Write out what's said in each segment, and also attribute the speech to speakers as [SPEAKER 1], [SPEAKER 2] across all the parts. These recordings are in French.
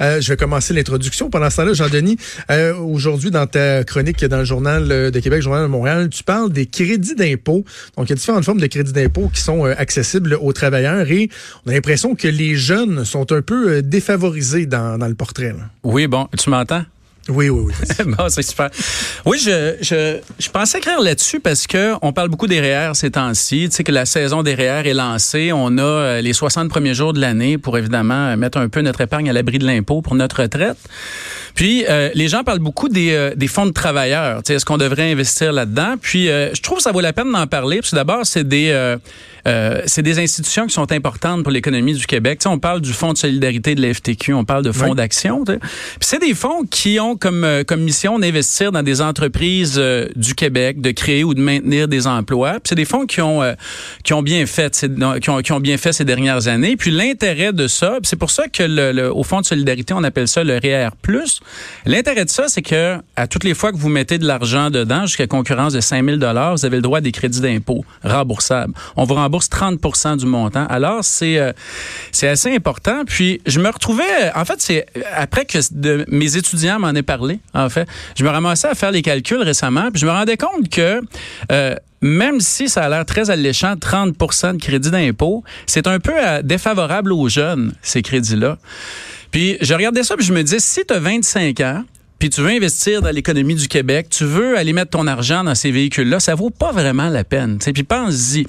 [SPEAKER 1] Euh, je vais commencer l'introduction. Pendant ce temps-là, Jean-Denis, euh, aujourd'hui, dans ta chronique dans le Journal de Québec, Journal de Montréal, tu parles des crédits d'impôt. Donc, il y a différentes formes de crédits d'impôt qui sont accessibles aux travailleurs et on a l'impression que les jeunes sont un peu défavorisés dans, dans le portrait. Là.
[SPEAKER 2] Oui, bon, tu m'entends?
[SPEAKER 1] Oui, oui,
[SPEAKER 2] oui. bon, c'est super. Oui, je, je, je pensais écrire là-dessus parce que on parle beaucoup des REER ces temps-ci. Tu sais que la saison des REER est lancée. On a euh, les 60 premiers jours de l'année pour évidemment mettre un peu notre épargne à l'abri de l'impôt pour notre retraite. Puis euh, les gens parlent beaucoup des, euh, des fonds de travailleurs. Tu sais, est-ce qu'on devrait investir là-dedans? Puis je trouve que ça vaut la peine d'en parler. Parce que d'abord, c'est des c'est des institutions qui sont importantes pour l'économie du Québec. Tu sais, on parle du Fonds de solidarité de la FTQ, on parle de fonds d'action. Puis c'est des fonds qui ont comme, euh, comme mission d'investir dans des entreprises euh, du Québec, de créer ou de maintenir des emplois. c'est des fonds qui ont, euh, qui ont bien fait, ont, qui ont bien fait ces dernières années. Puis l'intérêt de ça, c'est pour ça que au Fonds de solidarité, on appelle ça le REER+. L'intérêt de ça, c'est que à toutes les fois que vous mettez de l'argent dedans, jusqu'à concurrence de 5 000 vous avez le droit à des crédits d'impôt remboursables. On vous rembourse 30% du montant. Alors, c'est assez important. Puis, je me retrouvais, en fait, c'est après que mes étudiants m'en aient en fait. Je me ramassais à faire les calculs récemment, puis je me rendais compte que euh, même si ça a l'air très alléchant, 30 de crédit d'impôt, c'est un peu euh, défavorable aux jeunes, ces crédits-là. Puis je regardais ça, puis je me disais, si tu as 25 ans, puis tu veux investir dans l'économie du Québec, tu veux aller mettre ton argent dans ces véhicules-là, ça vaut pas vraiment la peine. Puis pense-y.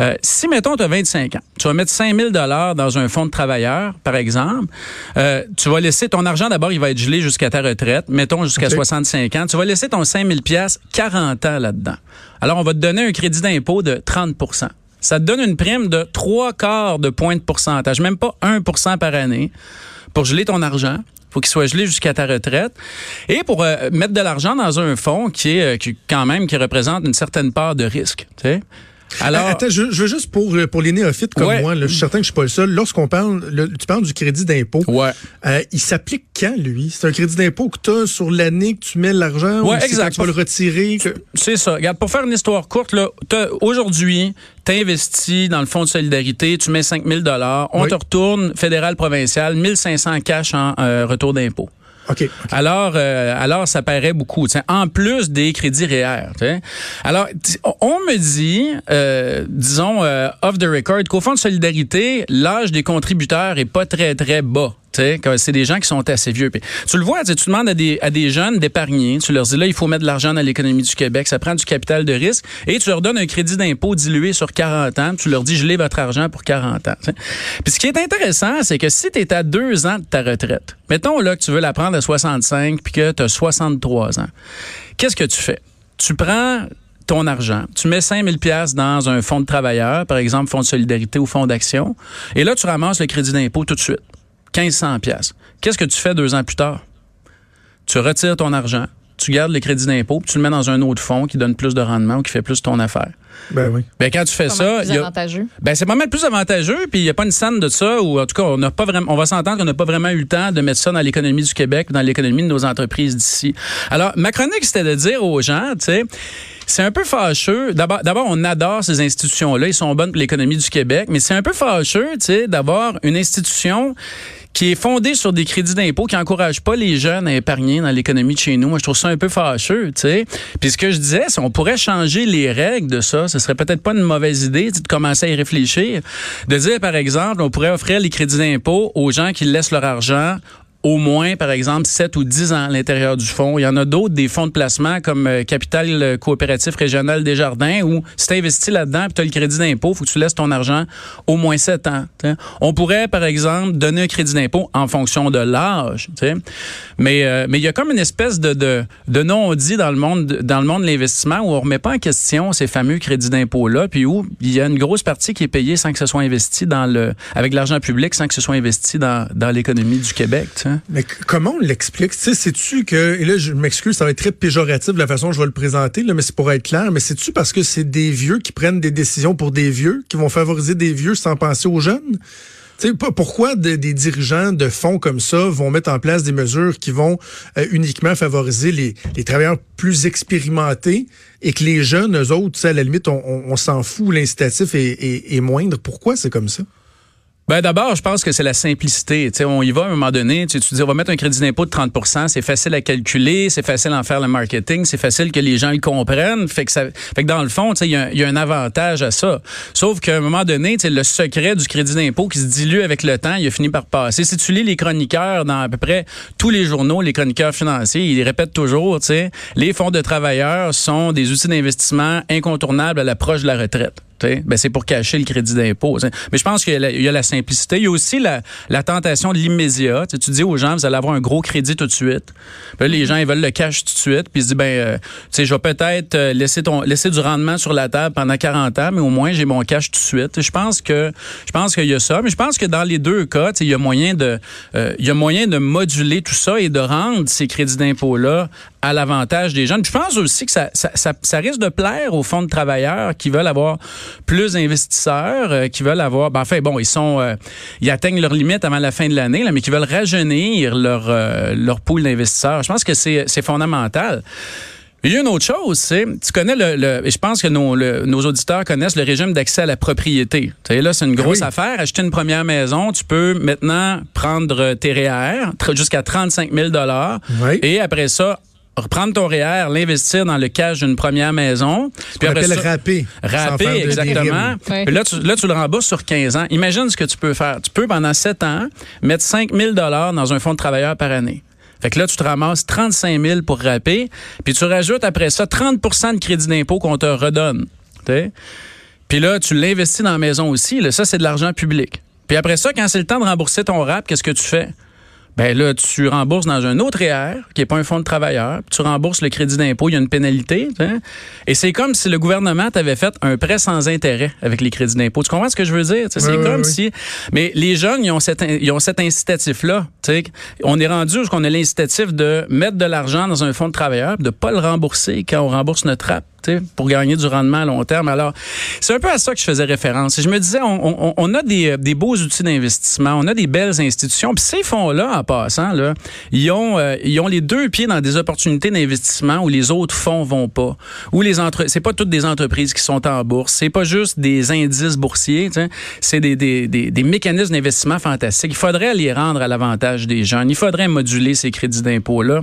[SPEAKER 2] Euh, si, mettons, tu as 25 ans, tu vas mettre 5 000 dans un fonds de travailleurs, par exemple, euh, tu vas laisser ton argent, d'abord, il va être gelé jusqu'à ta retraite, mettons jusqu'à 65 ans, tu vas laisser ton 5 000 40 ans là-dedans. Alors, on va te donner un crédit d'impôt de 30% ça te donne une prime de trois quarts de point de pourcentage, même pas 1% par année, pour geler ton argent faut qu'il soit gelé jusqu'à ta retraite. Et pour euh, mettre de l'argent dans un fonds qui est euh, qui, quand même qui représente une certaine part de risque.
[SPEAKER 1] Alors, attends, je, veux juste pour pour les néophytes comme moi, je suis certain que je suis pas le seul. Lorsqu'on parle, tu parles du crédit d'impôt.
[SPEAKER 2] Ouais.
[SPEAKER 1] Euh, il s'applique quand lui? C'est un crédit d'impôt que tu as sur l'année que tu mets l'argent
[SPEAKER 2] ouais,
[SPEAKER 1] ou
[SPEAKER 2] exact.
[SPEAKER 1] tu vas le retirer.
[SPEAKER 2] C'est ça. Regarde, pour faire une histoire courte là, aujourd'hui, tu investis dans le fonds de solidarité, tu mets 5000 dollars, on te retourne fédéral provincial 1500 cash en euh, retour d'impôt.
[SPEAKER 1] OK.
[SPEAKER 2] Alors, euh, alors ça paraît beaucoup. En plus des crédits REER. Alors, on me dit, euh, disons, euh, off the record, qu'au Fonds de solidarité, l'âge des contributeurs est pas très, très bas c'est des gens qui sont assez vieux. tu le vois, tu demandes à des, jeunes d'épargner. Tu leur dis là, il faut mettre de l'argent dans l'économie du Québec. Ça prend du capital de risque. Et tu leur donnes un crédit d'impôt dilué sur 40 ans. Tu leur dis, je l'ai votre argent pour 40 ans. Puis ce qui est intéressant, c'est que si tu es à deux ans de ta retraite, mettons là que tu veux la prendre à 65 puis que tu as 63 ans, qu'est-ce que tu fais? Tu prends ton argent. Tu mets 5000 pièces dans un fonds de travailleurs, par exemple fonds de solidarité ou fonds d'action, et là tu ramasses le crédit d'impôt tout de suite. 1500 pièces. Qu'est-ce que tu fais deux ans plus tard? Tu retires ton argent, tu gardes le crédit d'impôt, tu le mets dans un autre fonds qui donne plus de rendement ou qui fait plus ton affaire.
[SPEAKER 1] Ben oui.
[SPEAKER 2] Ben quand tu fais ça,
[SPEAKER 3] plus avantageux.
[SPEAKER 2] Ben c'est pas mal plus avantageux, puis il y a pas une scène de ça ou en tout cas on n'a pas vraiment, on va s'entendre qu'on n'a pas vraiment eu le temps de mettre ça dans l'économie du Québec, dans l'économie de nos entreprises d'ici. Alors ma chronique c'était de dire aux gens, tu sais, c'est un peu fâcheux. D'abord, d'abord, on adore ces institutions-là. Ils sont bonnes pour l'économie du Québec, mais c'est un peu fâcheux, tu sais, d'avoir une institution qui est fondée sur des crédits d'impôt qui encourage pas les jeunes à épargner dans l'économie de chez nous. Moi, je trouve ça un peu fâcheux, tu sais. Puis ce que je disais, c'est on pourrait changer les règles de ça. Ce serait peut-être pas une mauvaise idée de commencer à y réfléchir. De dire, par exemple, on pourrait offrir les crédits d'impôt aux gens qui laissent leur argent au moins, par exemple, 7 ou 10 ans à l'intérieur du fonds. Il y en a d'autres, des fonds de placement comme euh, Capital Coopératif Régional Desjardins, où si tu investis là-dedans et tu as le crédit d'impôt, faut que tu laisses ton argent au moins 7 ans. On pourrait, par exemple, donner un crédit d'impôt en fonction de l'âge. Mais euh, mais il y a comme une espèce de, de, de non-dit dans le monde dans le monde de l'investissement où on remet pas en question ces fameux crédits d'impôt-là, puis où il y a une grosse partie qui est payée sans que ce soit investi dans le avec l'argent public, sans que ce soit investi dans, dans l'économie du Québec.
[SPEAKER 1] Mais comment on l'explique? Tu sais, sais-tu que, et là, je m'excuse, ça va être très péjoratif la façon dont je vais le présenter, là, mais c'est pour être clair, mais c'est-tu parce que c'est des vieux qui prennent des décisions pour des vieux, qui vont favoriser des vieux sans penser aux jeunes? Tu sais, pourquoi des dirigeants de fonds comme ça vont mettre en place des mesures qui vont euh, uniquement favoriser les, travailleurs plus expérimentés et que les jeunes, eux autres, à la limite, on, s'en fout, l'incitatif est moindre? Pourquoi c'est comme ça?
[SPEAKER 2] Ben d'abord, je pense que c'est la simplicité. sais, on y va à un moment donné, tu, tu dis on va mettre un crédit d'impôt de 30% c'est facile à calculer, c'est facile à en faire le marketing, c'est facile que les gens le comprennent. Fait que, ça, fait que dans le fond, il y, y, a un avantage à ça. Sauf qu'à un moment donné, le secret du crédit d'impôt qui se dilue avec le temps, il a fini par passer. Si tu lis les chroniqueurs dans à peu près tous les journaux, les chroniqueurs financiers, ils répètent toujours, les fonds de travailleurs sont des outils d'investissement incontournables à l'approche de la retraite. Ben, c'est pour cacher le crédit d'impôt. Mais je pense qu'il y, a la simplicité. Il y a aussi la, tentation de l'immédiat. Tu dis aux gens, vous allez avoir un gros crédit tout de suite. les mm-hmm. gens, ils veulent le cash tout de suite. Puis ils se disent, ben, euh, je vais peut-être euh, laisser, ton, laisser du rendement sur la table pendant 40 ans, mais au moins, j'ai mon cash tout de suite. Je pense que je pense qu'il y a ça. Mais je pense que dans les deux cas, il y a moyen de euh, il y a moyen de moduler tout ça et de rendre ces crédits d'impôt-là à l'avantage des jeunes. Je pense aussi que ça, ça, ça, risque de plaire aux fonds de travailleurs qui veulent avoir plus d'investisseurs, euh, qui veulent avoir, ben, enfin bon, ils sont, euh, ils atteignent leur limite avant la fin de l'année, mais qui veulent rajeunir leur euh, leur pool d'investisseurs. Je pense que c'est fondamental. Il y a une autre chose, c'est, tu connais le, je pense que nos, nos auditeurs connaissent le régime d'accès à la propriété. Tu sais, là, c'est une grosse affaire. Acheter une première maison, tu peux maintenant prendre tes REER jusqu'à 35 000 dollars. Et après ça, reprendre ton REER, l'investir dans le cash d'une première maison.
[SPEAKER 1] puis après ça, râper.
[SPEAKER 2] Râper, exactement. là, tu, là, tu le rembourses sur 15 ans. Imagine ce que tu peux faire. Tu peux, pendant 7 ans, mettre 5 000 dans un fonds de travailleurs par année. Fait que là, tu te ramasses 35 000 pour râper, puis tu rajoutes après ça 30% de crédit d'impôt qu'on te redonne. Puis là, tu l'investis dans la maison aussi. Là, ça, c'est de l'argent public. Puis après ça, quand c'est le temps de rembourser ton rap, qu'est-ce que tu fais? Ben là, tu rembourses dans un autre REER, qui n'est pas un fonds de travailleurs, puis tu rembourses le crédit d'impôt, il y a une pénalité. Et c'est comme si le gouvernement t'avait fait un prêt sans intérêt avec les crédits d'impôt. Tu comprends ce que je veux dire? c'est comme si... Mais les jeunes, ils ont, cet, ils ont cet incitatif-là. On est rendu où on a l'incitatif de mettre de l'argent dans un fonds de travailleurs, de ne pas le rembourser quand on rembourse notre RAP pour gagner du rendement à long terme. Alors, c'est un peu à ça que je faisais référence. Je me disais, on, a des, des, beaux outils d'investissement, on a des belles institutions. Puis ces fonds-là, en passant, là, ils ont, euh, ils ont les deux pieds dans des opportunités d'investissement où les autres fonds vont pas. Où les entre, c'est pas toutes des entreprises qui sont en bourse. C'est pas juste des indices boursiers. C'est des, des, des, des, mécanismes d'investissement fantastiques. Il faudrait les rendre à l'avantage des jeunes. Il faudrait moduler ces crédits d'impôt-là.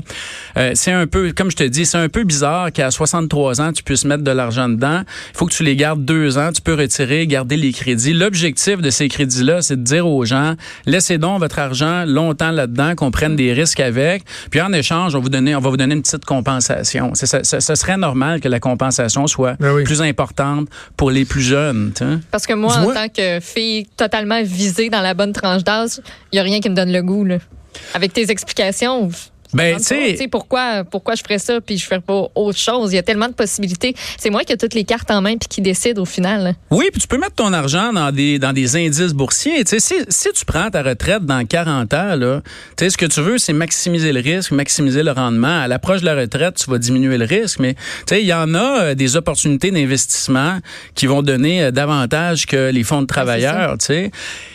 [SPEAKER 2] Euh, c'est un peu, comme je te dis, c'est un peu bizarre qu'à 63 ans, tu puisses mettre de l'argent dedans. Il faut que tu les gardes deux ans. Tu peux retirer, garder les crédits. L'objectif de ces crédits-là, c'est de dire aux gens, laissez donc votre argent longtemps là-dedans, qu'on prenne des risques avec. Puis en échange, on, vous donner, on va vous donner une petite compensation. Ça, ça, serait normal que la compensation soit ben plus importante pour les plus jeunes.
[SPEAKER 3] Parce que moi, en tant que fille totalement visée dans la bonne tranche d'âge, il n'y a rien qui me donne le goût. Là. Avec tes explications,
[SPEAKER 2] ben, tu sais.
[SPEAKER 3] Pourquoi, pourquoi je ferais ça puis je ferais pas autre chose? Il y a tellement de possibilités. C'est moi qui ai toutes les cartes en main puis qui décide au final.
[SPEAKER 2] Oui, puis tu peux mettre ton argent dans des, dans des indices boursiers. Tu sais, si, si tu prends ta retraite dans 40 ans, là, tu sais, ce que tu veux, c'est maximiser le risque, maximiser le rendement. À l'approche de la retraite, tu vas diminuer le risque, mais tu sais, il y en a euh, des opportunités d'investissement qui vont donner euh, davantage que les fonds de travailleurs, tu sais.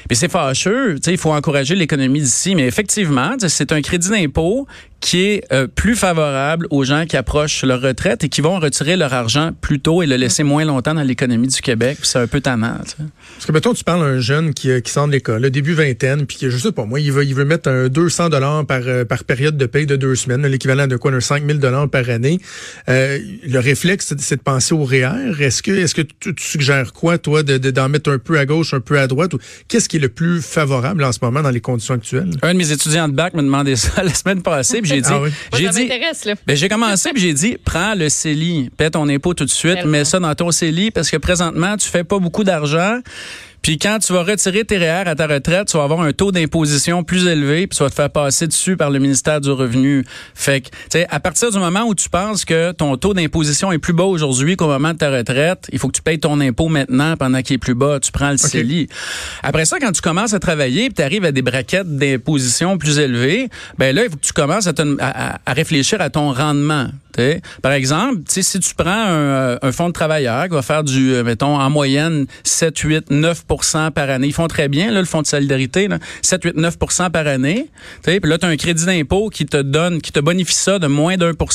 [SPEAKER 2] Puis c'est fâcheux, il faut encourager l'économie d'ici, mais effectivement, c'est un crédit d'impôt qui est euh, plus favorable aux gens qui approchent leur retraite et qui vont retirer leur argent plus tôt et le laisser moins longtemps dans l'économie du Québec. C'est un peu tannant.
[SPEAKER 1] Parce que mettons, tu parles d'un jeune qui, euh, qui sort de l'école, le début vingtaine, puis je sais pas moi, il veut, il veut mettre un 200 dollars par, euh, par période de paye de deux semaines, l'équivalent de quoi, d'un 5000 dollars par année. le réflexe, c'est de penser au REER. Est-ce que, est-ce que tu, suggères quoi, toi, de, d'en mettre un peu à gauche, un peu à droite? Qu'est-ce qui est le plus favorable en ce moment dans les conditions actuelles?
[SPEAKER 2] Un de mes étudiants de bac me demandait ça la semaine passée, j'ai dit,
[SPEAKER 3] ah j'ai dit,
[SPEAKER 2] ben, j'ai commencé puis j'ai dit, prends le CELI, paie ton impôt tout de suite, mets ça dans ton CELI parce que présentement, tu fais pas beaucoup d'argent. Puis quand tu vas retirer tes REER à ta retraite, tu vas avoir un taux d'imposition plus élevé, puis tu vas te faire passer dessus par le ministère du Revenu. Fait que, tu sais, à partir du moment où tu penses que ton taux d'imposition est plus bas aujourd'hui qu'au moment de ta retraite, il faut que tu payes ton impôt maintenant pendant qu'il est plus bas. Tu prends le CELI. Après ça, quand tu commences à travailler, puis tu arrives à des braquettes d'imposition plus élevées, ben là, il faut que tu commences à, à réfléchir à ton rendement. Par exemple, si tu prends un, un, fonds de travailleurs qui va faire du, euh, mettons, en moyenne 7, 8, 9% par année, ils font très bien, le fonds de solidarité, là, 7, 8, 9% par année. Puis là, tu as un crédit d'impôt qui te donne, qui te bonifie ça de moins d'un pour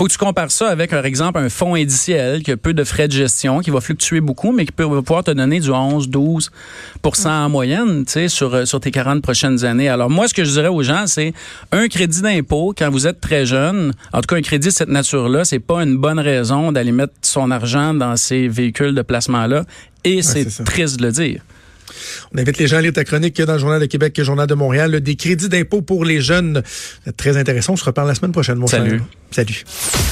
[SPEAKER 2] faut que tu compares ça avec, par exemple, un fonds indiciel qui a peu de frais de gestion, qui va fluctuer beaucoup, mais qui peut pouvoir te donner du 11, 12% en moyenne, tu sais, sur, euh, sur tes 40 prochaines années. Alors, moi, ce que je dirais aux gens, c'est un crédit d'impôt quand vous êtes très jeune. En tout cas, un crédit de cette nature-là, c'est pas une bonne raison d'aller mettre son argent dans ces véhicules de placement-là. Et c'est triste de le dire.
[SPEAKER 1] On invite les gens à lire ta chronique dans le Journal de Québec et le Journal de Montréal. Des crédits d'impôt pour les jeunes. Très intéressant. On se reparle la semaine prochaine, mon
[SPEAKER 2] Salut.
[SPEAKER 1] Salut.